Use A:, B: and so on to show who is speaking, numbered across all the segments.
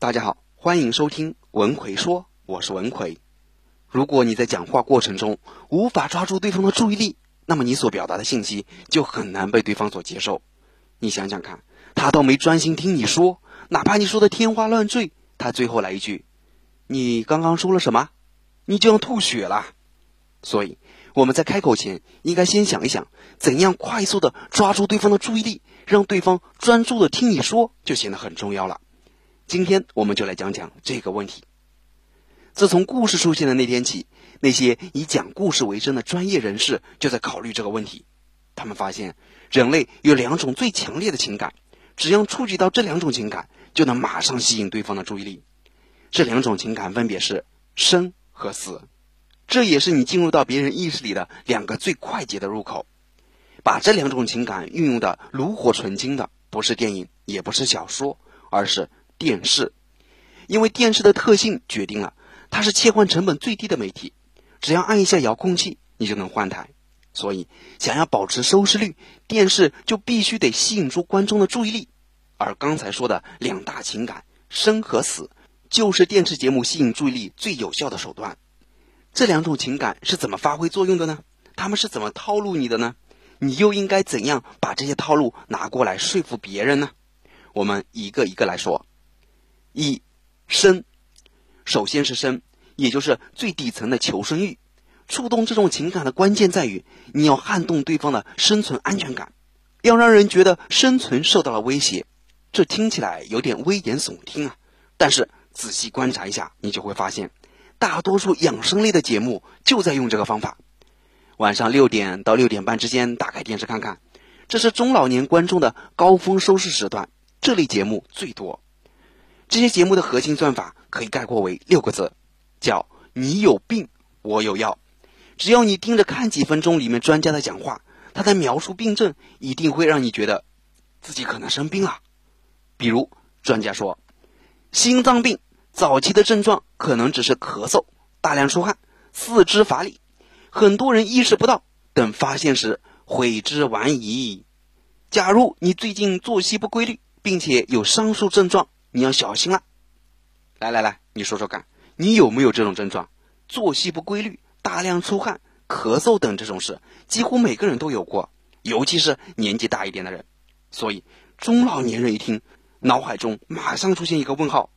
A: 大家好，欢迎收听文奎说，我是文奎。如果你在讲话过程中无法抓住对方的注意力，那么你所表达的信息就很难被对方所接受。你想想看，他都没专心听你说，哪怕你说的天花乱坠，他最后来一句：“你刚刚说了什么？”你就要吐血了。所以我们在开口前，应该先想一想，怎样快速的抓住对方的注意力，让对方专注的听你说，就显得很重要了。今天我们就来讲讲这个问题。自从故事出现的那天起，那些以讲故事为生的专业人士就在考虑这个问题。他们发现，人类有两种最强烈的情感，只要触及到这两种情感，就能马上吸引对方的注意力。这两种情感分别是生和死。这也是你进入到别人意识里的两个最快捷的入口。把这两种情感运用的炉火纯青的，不是电影，也不是小说，而是电视。因为电视的特性决定了它是切换成本最低的媒体，只要按一下遥控器，你就能换台。所以，想要保持收视率，电视就必须得吸引住观众的注意力。而刚才说的两大情感生和死，就是电视节目吸引注意力最有效的手段。这两种情感是怎么发挥作用的呢？他们是怎么套路你的呢？你又应该怎样把这些套路拿过来说服别人呢？我们一个一个来说。一生，首先是生，也就是最底层的求生欲。触动这种情感的关键在于，你要撼动对方的生存安全感，要让人觉得生存受到了威胁。这听起来有点危言耸听啊，但是仔细观察一下，你就会发现。大多数养生类的节目就在用这个方法。晚上六点到六点半之间打开电视看看，这是中老年观众的高峰收视时段，这类节目最多。这些节目的核心算法可以概括为六个字，叫“你有病，我有药”。只要你盯着看几分钟里面专家的讲话，他在描述病症，一定会让你觉得自己可能生病了。比如专家说，心脏病。早期的症状可能只是咳嗽、大量出汗、四肢乏力，很多人意识不到，等发现时悔之晚矣。假如你最近作息不规律，并且有上述症状，你要小心了。来来来，你说说看，你有没有这种症状？作息不规律、大量出汗、咳嗽等这种事，几乎每个人都有过，尤其是年纪大一点的人。所以中老年人一听，脑海中马上出现一个问号。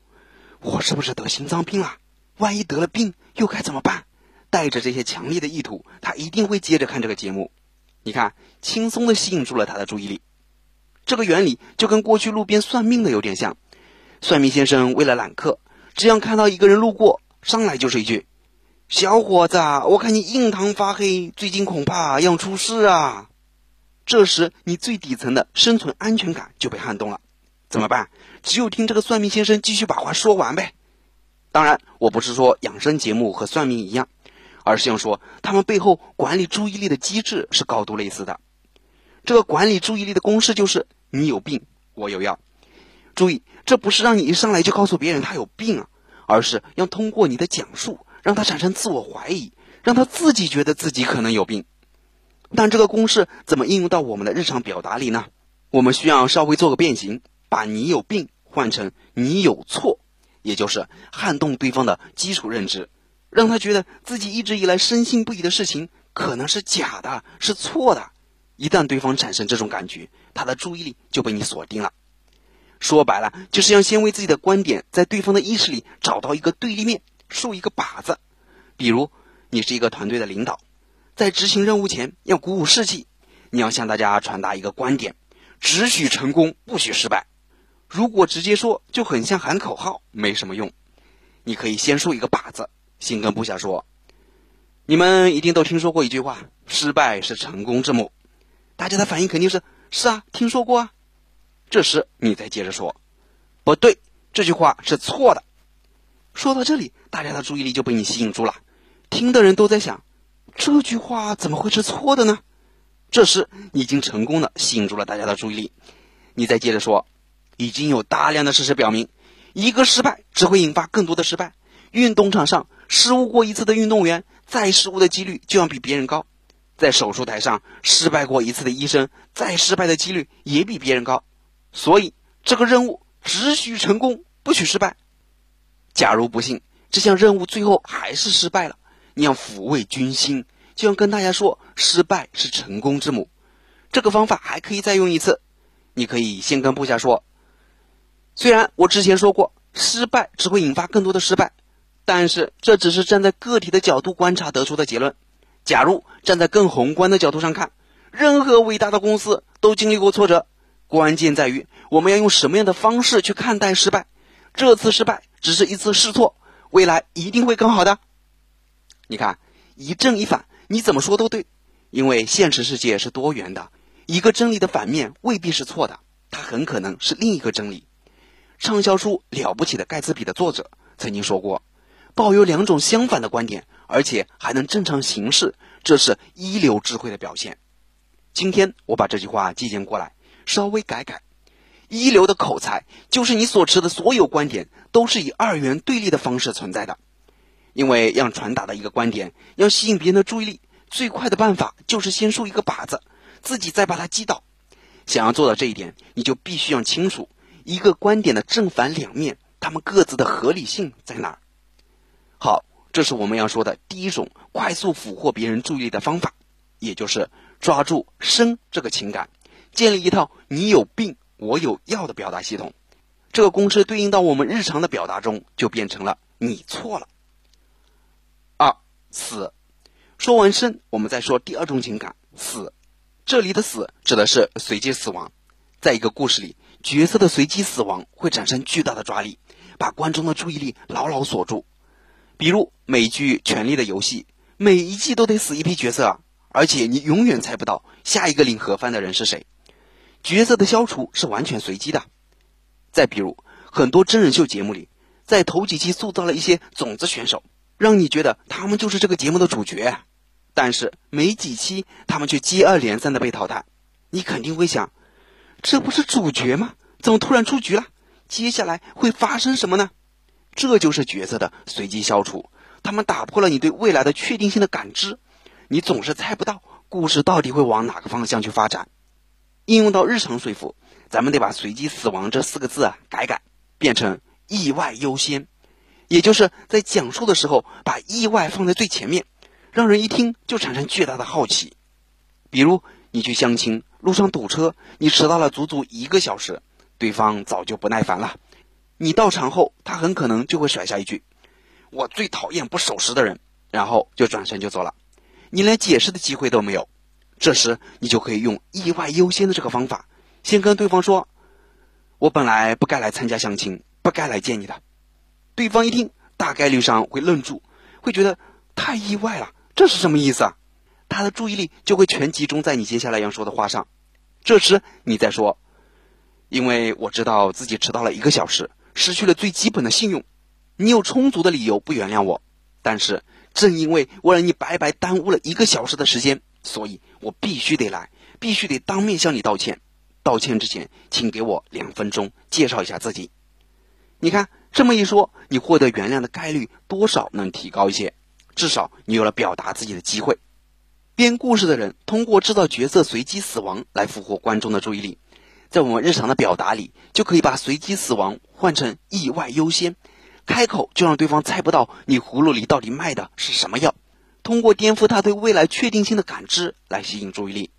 A: 我是不是得心脏病了？万一得了病，又该怎么办？带着这些强烈的意图，他一定会接着看这个节目。你看，轻松的吸引住了他的注意力。这个原理就跟过去路边算命的有点像。算命先生为了揽客，只要看到一个人路过，上来就是一句：“小伙子，我看你印堂发黑，最近恐怕要出事啊！”这时，你最底层的生存安全感就被撼动了。怎么办？只有听这个算命先生继续把话说完呗。当然，我不是说养生节目和算命一样，而是想说他们背后管理注意力的机制是高度类似的。这个管理注意力的公式就是：你有病，我有药。注意，这不是让你一上来就告诉别人他有病啊，而是要通过你的讲述，让他产生自我怀疑，让他自己觉得自己可能有病。但这个公式怎么应用到我们的日常表达里呢？我们需要稍微做个变形。把你有病换成你有错，也就是撼动对方的基础认知，让他觉得自己一直以来深信不疑的事情可能是假的，是错的。一旦对方产生这种感觉，他的注意力就被你锁定了。说白了，就是要先为自己的观点在对方的意识里找到一个对立面，竖一个靶子。比如，你是一个团队的领导，在执行任务前要鼓舞士气，你要向大家传达一个观点：只许成功，不许失败。如果直接说就很像喊口号，没什么用。你可以先竖一个靶子，先跟部下说：“你们一定都听说过一句话，失败是成功之母。”大家的反应肯定是：“是啊，听说过啊。”这时你再接着说：“不对，这句话是错的。”说到这里，大家的注意力就被你吸引住了，听的人都在想：“这句话怎么会是错的呢？”这时你已经成功的吸引住了大家的注意力，你再接着说。已经有大量的事实表明，一个失败只会引发更多的失败。运动场上失误过一次的运动员，再失误的几率就要比别人高；在手术台上失败过一次的医生，再失败的几率也比别人高。所以，这个任务只许成功，不许失败，假如不幸这项任务最后还是失败了，你要抚慰军心，就要跟大家说，失败是成功之母。这个方法还可以再用一次，你可以先跟部下说，虽然我之前说过，失败只会引发更多的失败，但是这只是站在个体的角度观察得出的结论。假如站在更宏观的角度上看，任何伟大的公司都经历过挫折，关键在于我们要用什么样的方式去看待失败。这次失败只是一次试错，未来一定会更好的。你看，一正一反，你怎么说都对，因为现实世界是多元的，一个真理的反面未必是错的，它很可能是另一个真理。畅销书《了不起的盖茨比》的作者曾经说过：“抱有两种相反的观点，而且还能正常行事，这是一流智慧的表现。”今天我把这句话借鉴过来，稍微改改。一流的口才就是你所持的所有观点都是以二元对立的方式存在的。因为要传达的一个观点，要吸引别人的注意力，最快的办法就是先竖一个靶子，自己再把它击倒。想要做到这一点，你就必须要清楚一个观点的正反两面，它们各自的合理性在哪儿。好，这是我们要说的第一种快速俘获别人注意力的方法，也就是抓住“生”这个情感，建立一套“你有病”。我有药的表达系统，这个公式对应到我们日常的表达中，就变成了你错了。二死，说完生，我们再说第二种情感死。这里的死指的是随机死亡，在一个故事里，角色的随机死亡会产生巨大的抓力，把观众的注意力牢牢锁住。比如美剧《权力的游戏》，每一季都得死一批角色，而且你永远猜不到下一个领盒饭的人是谁。角色的消除是完全随机的。再比如，很多真人秀节目里，在头几期塑造了一些种子选手，让你觉得他们就是这个节目的主角，但是没几期，他们却接二连三的被淘汰。你肯定会想，这不是主角吗？怎么突然出局了？接下来会发生什么呢？这就是角色的随机消除，他们打破了你对未来的确定性的感知，你总是猜不到故事到底会往哪个方向去发展。应用到日常说服，咱们得把“随机死亡”这四个字啊改改，变成“意外优先”，也就是在讲述的时候把意外放在最前面，让人一听就产生巨大的好奇。比如你去相亲，路上堵车，你迟到了足足一个小时，对方早就不耐烦了。你到场后，他很可能就会甩下一句：“我最讨厌不守时的人”，然后就转身就走了，你连解释的机会都没有。这时，你就可以用意外优先的这个方法，先跟对方说：“我本来不该来参加相亲，不该来见你的。”对方一听，大概率上会愣住，会觉得太意外了，这是什么意思啊？他的注意力就会全集中在你接下来要说的话上。这时，你再说：“因为我知道自己迟到了一个小时，失去了最基本的信用，你有充足的理由不原谅我。但是，正因为我让你白白耽误了一个小时的时间。”所以我必须得来，必须得当面向你道歉。道歉之前，请给我两分钟介绍一下自己。你看这么一说，你获得原谅的概率多少能提高一些？至少你有了表达自己的机会。编故事的人通过制造角色随机死亡来俘获观众的注意力，在我们日常的表达里，就可以把随机死亡换成意外优先，开口就让对方猜不到你葫芦里到底卖的是什么药。通过颠覆他对未来确定性的感知来吸引注意力。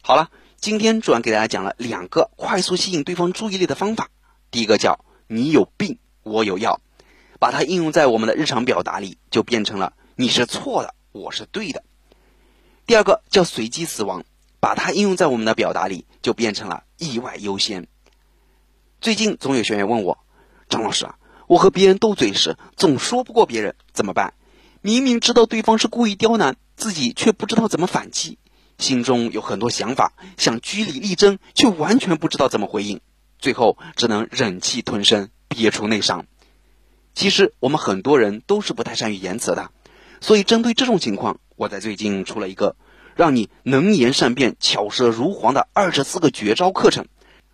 A: 好了，今天主要给大家讲了两个快速吸引对方注意力的方法。第一个叫“你有病，我有药”，把它应用在我们的日常表达里，就变成了“你是错的，我是对的”。第二个叫“随机死亡”，把它应用在我们的表达里，就变成了“意外优先”。最近总有学员问我：“张老师啊，我和别人斗嘴时总说不过别人，怎么办？”明明知道对方是故意刁难自己，却不知道怎么反击，心中有很多想法，想据理力争，却完全不知道怎么回应，最后只能忍气吞声，憋出内伤。其实我们很多人都是不太善于言辞的，所以针对这种情况，我在最近出了一个让你能言善辩、巧舌如簧的二十四个绝招课程，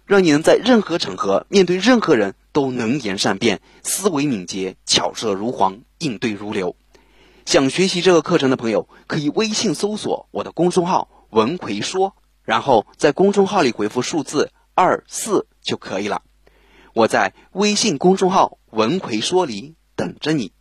A: 让你能在任何场合面对任何人都能言善辩、思维敏捷、巧舌如簧、应对如流。想学习这个课程的朋友，可以微信搜索我的公众号“文奎说”，然后在公众号里回复数字二四就可以了。我在微信公众号“文奎说里”等着你。